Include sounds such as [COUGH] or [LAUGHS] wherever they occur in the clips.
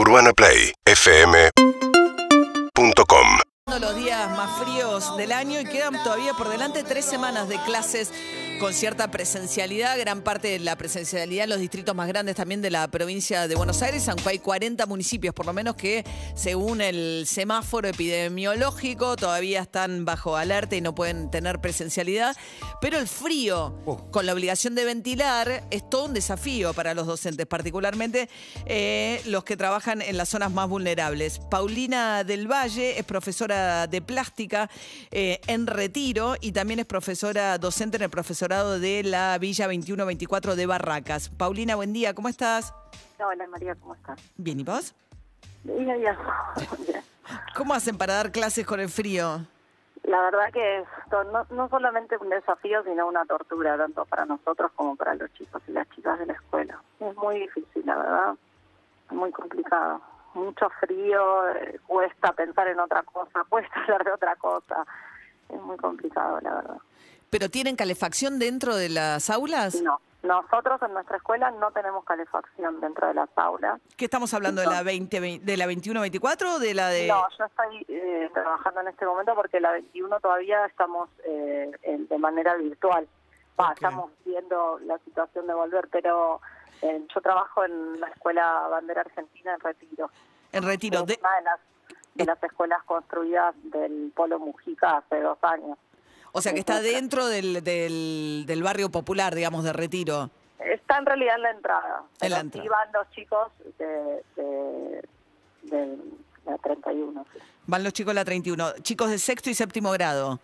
UrbanaPlayFM.com los días más fríos del año y quedan todavía por delante tres semanas de clases con cierta presencialidad, gran parte de la presencialidad en los distritos más grandes también de la provincia de Buenos Aires, aunque hay 40 municipios por lo menos que según el semáforo epidemiológico todavía están bajo alerta y no pueden tener presencialidad, pero el frío con la obligación de ventilar es todo un desafío para los docentes, particularmente eh, los que trabajan en las zonas más vulnerables. Paulina del Valle es profesora de plástica eh, en retiro y también es profesora docente en el profesor de la Villa 2124 de Barracas. Paulina, buen día, ¿cómo estás? Hola María, ¿cómo estás? Bien, ¿y vos? Bien, bien. [LAUGHS] ¿Cómo hacen para dar clases con el frío? La verdad que no, no solamente un desafío, sino una tortura, tanto para nosotros como para los chicos y las chicas de la escuela. Es muy difícil, la verdad, muy complicado. Mucho frío, eh, cuesta pensar en otra cosa, [LAUGHS] cuesta hablar de otra cosa. Es muy complicado, la verdad. ¿Pero tienen calefacción dentro de las aulas? No. Nosotros en nuestra escuela no tenemos calefacción dentro de las aulas. ¿Qué estamos hablando? ¿De la 20, de la 21-24 o de la de...? No, yo estoy eh, trabajando en este momento porque la 21 todavía estamos eh, de manera virtual. Estamos viendo la situación de volver, pero eh, yo trabajo en la Escuela Bandera Argentina en Retiro. En Retiro. de... Una de las, de las escuelas construidas del Polo Mujica hace dos años. O sea que está dentro del, del, barrio popular, digamos, de Retiro. Está en realidad en la entrada. En la entrada. Y van los chicos de, de, la 31. Van los chicos de la 31. Chicos de sexto y séptimo grado.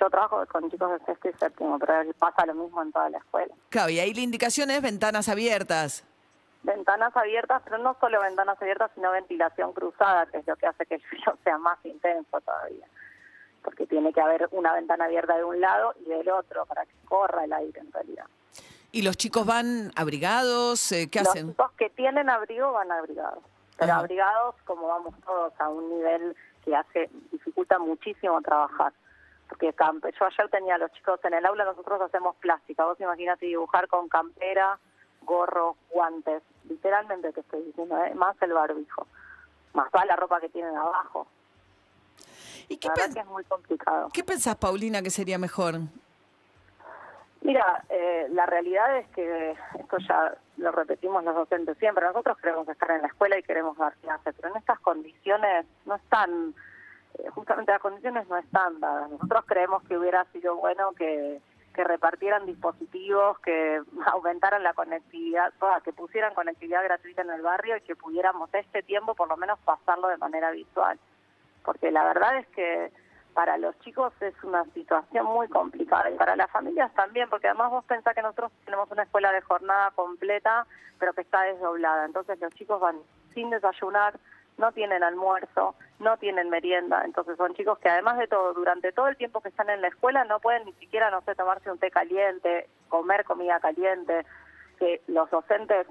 Yo trabajo con chicos de sexto y séptimo, pero pasa lo mismo en toda la escuela. Claro, y ahí la indicación es ventanas abiertas. Ventanas abiertas, pero no solo ventanas abiertas, sino ventilación cruzada, que es lo que hace que el frío sea más intenso todavía porque tiene que haber una ventana abierta de un lado y del otro para que corra el aire en realidad. ¿Y los chicos van abrigados? Eh, ¿Qué hacen? Los chicos que tienen abrigo van abrigados, pero abrigados como vamos todos a un nivel que hace dificulta muchísimo trabajar. Porque yo ayer tenía a los chicos en el aula, nosotros hacemos plástica. Vos imagínate dibujar con campera, gorro, guantes. Literalmente te estoy diciendo, ¿eh? más el barbijo. Más toda la ropa que tienen abajo. ¿Y qué es muy complicado. ¿Qué pensás, Paulina, que sería mejor? Mira, eh, la realidad es que esto ya lo repetimos los docentes siempre. Nosotros queremos estar en la escuela y queremos dar clases, pero en estas condiciones no están, justamente las condiciones no están dadas. Nosotros creemos que hubiera sido bueno que, repartieran dispositivos, que [LAUGHS] aumentaran la conectividad, que pusieran conectividad gratuita en el barrio y que pudiéramos este tiempo por lo menos pasarlo de manera visual porque la verdad es que para los chicos es una situación muy complicada y para las familias también, porque además vos pensás que nosotros tenemos una escuela de jornada completa, pero que está desdoblada, entonces los chicos van sin desayunar, no tienen almuerzo, no tienen merienda, entonces son chicos que además de todo, durante todo el tiempo que están en la escuela no pueden ni siquiera, no sé, tomarse un té caliente, comer comida caliente, que los docentes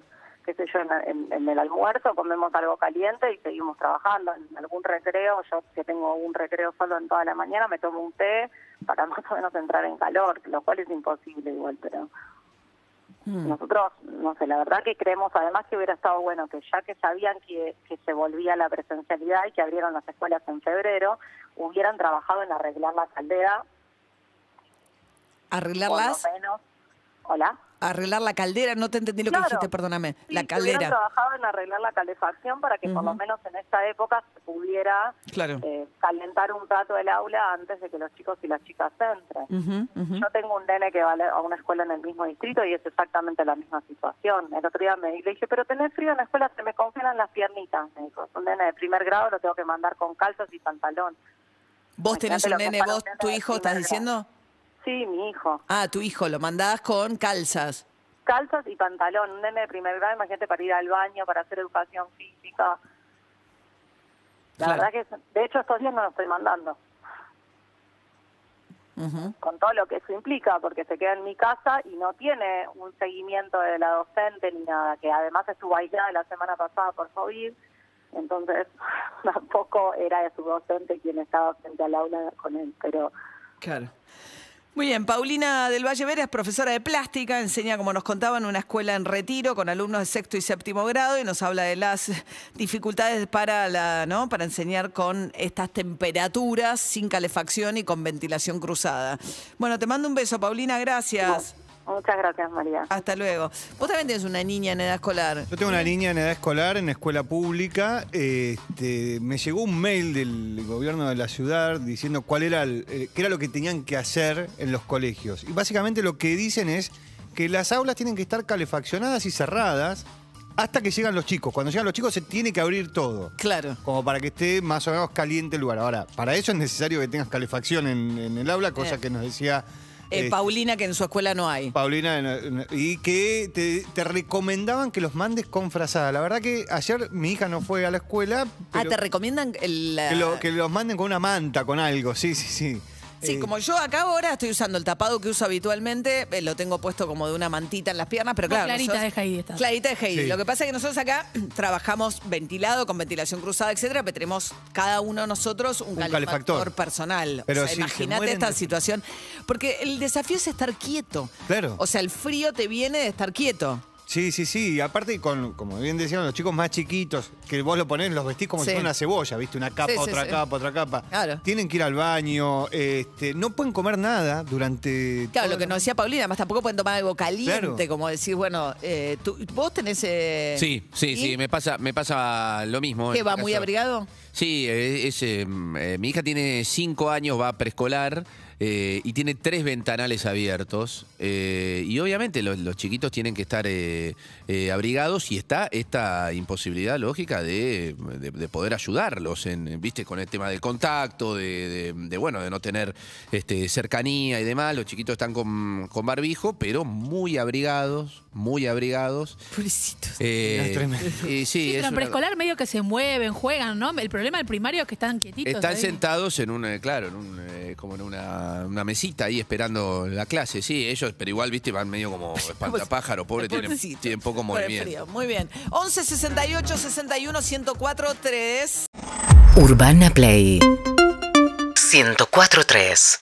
qué sé yo, en, el almuerzo comemos algo caliente y seguimos trabajando. En algún recreo, yo que tengo un recreo solo en toda la mañana, me tomo un té para [LAUGHS] más o menos entrar en calor, lo cual es imposible igual, pero hmm. nosotros, no sé, la verdad que creemos además que hubiera estado bueno que ya que sabían que, que se volvía la presencialidad y que abrieron las escuelas en febrero, hubieran trabajado en arreglar la caldera. ¿Arreglarlas? menos. Hola arreglar la caldera, no te entendí lo que dijiste, perdóname. la caldera. trabajado en arreglar la calefacción para que por lo menos en esta época se pudiera eh, calentar un rato el aula antes de que los chicos y las chicas entren. Yo tengo un nene que va a una escuela en el mismo distrito y es exactamente la misma situación. El otro día me le dije, pero tenés frío en la escuela, se me congelan las piernitas. Me dijo, es un nene de primer grado, lo tengo que mandar con calzas y pantalón. ¿Vos tenés un nene, vos, tu hijo, estás diciendo? Sí, mi hijo. Ah, tu hijo, lo mandás con calzas. Calzas y pantalón. Un nene de primer grado, imagínate, para ir al baño, para hacer educación física. La verdad que, de hecho, estos días no lo estoy mandando. Con todo lo que eso implica, porque se queda en mi casa y no tiene un seguimiento de la docente ni nada, que además estuvo aislada la semana pasada por COVID. Entonces, [LAUGHS] tampoco era de su docente quien estaba frente al aula con él, pero... Claro. Muy bien, Paulina del Valle Vera es profesora de plástica, enseña, como nos contaba, en una escuela en retiro con alumnos de sexto y séptimo grado y nos habla de las dificultades para, la, ¿no? para enseñar con estas temperaturas, sin calefacción y con ventilación cruzada. Bueno, te mando un beso, Paulina, gracias. Muchas gracias, María. Hasta luego. Vos también tenés una niña en edad escolar. Yo tengo una niña en edad escolar, en escuela pública. Este, me llegó un mail del gobierno de la ciudad diciendo cuál era, el- eh, qué era lo que tenían que hacer en los colegios. Y básicamente lo que dicen es que las aulas tienen que estar calefaccionadas y cerradas hasta que llegan los chicos. Cuando llegan los chicos se tiene que abrir todo. Claro. Como para que esté más o menos caliente el lugar. Ahora, para eso es necesario que tengas calefacción en, en el aula, cosa Eh. que nos decía Eh, este, Paulina, que en su escuela no hay. Paulina, y que te, te recomendaban que los mandes con frazada. La verdad que ayer mi hija no fue a la escuela, ah, te recomiendan el, que, lo- que los manden con una manta, con algo, sí, sí, sí. Sí, Eh, como yo acá ahora estoy usando el tapado que uso habitualmente, eh, lo tengo puesto como de una mantita en las piernas, pero claro. clarita nosotros- de Heidi estás. Clarita de Heidi. Sí. Lo que pasa es que nosotros acá [CLEARS THROAT] trabajamos ventilado, con ventilación cruzada, etcétera, pero tenemos cada uno de nosotros un, Un calefactor, calefactor. personal. Pero o sea, imagínate esta de- situación. Porque el desafío es estar quieto. Claro. O sea, el frío te viene de estar quieto. Sí, sí, sí. Y aparte, con, como bien decían los chicos más chiquitos, que vos lo ponés, los vestís como Sí. si fuera una cebolla, ¿viste? Una capa, Sí, sí, otra sí. capa, otra capa. Claro. Tienen que ir al baño, este, no pueden comer nada durante. Claro, lo que la- nos decía Paulina, además tampoco pueden tomar algo caliente, Claro. como decir, bueno, eh, tú- vos tenés... eh, Sí, sí, ¿y? sí, me pasa, me pasa lo mismo. ¿Qué va este muy abrigado? Sí, eh, es, eh, eh, mi hija tiene cinco años, va a preescolar eh, y tiene tres ventanales abiertos. eh, y obviamente los, los chiquitos tienen que estar eh, eh, abrigados y está esta imposibilidad lógica de, de- de poder ayudarlos, en, viste, con el tema del contacto, de, de- de, bueno, de no tener este, cercanía y demás. Los chiquitos están con, con barbijo, pero muy abrigados, muy abrigados. Pobrecitos. Eh, Es tremendo. [LAUGHS] y sí, Sí, pero en preescolar medio que se mueven, juegan, ¿no? El problema del primario es que están quietitos. Están ahí. sentados en un, eh, claro, en un, eh, como en una, una mesita ahí esperando la clase, sí, ellos, pero igual, viste, van medio como [LAUGHS] espantapájaro, pobre, tienen, tienen poco movimiento. Muy bien. 11 68 61 104 3. Urbana Play 104.3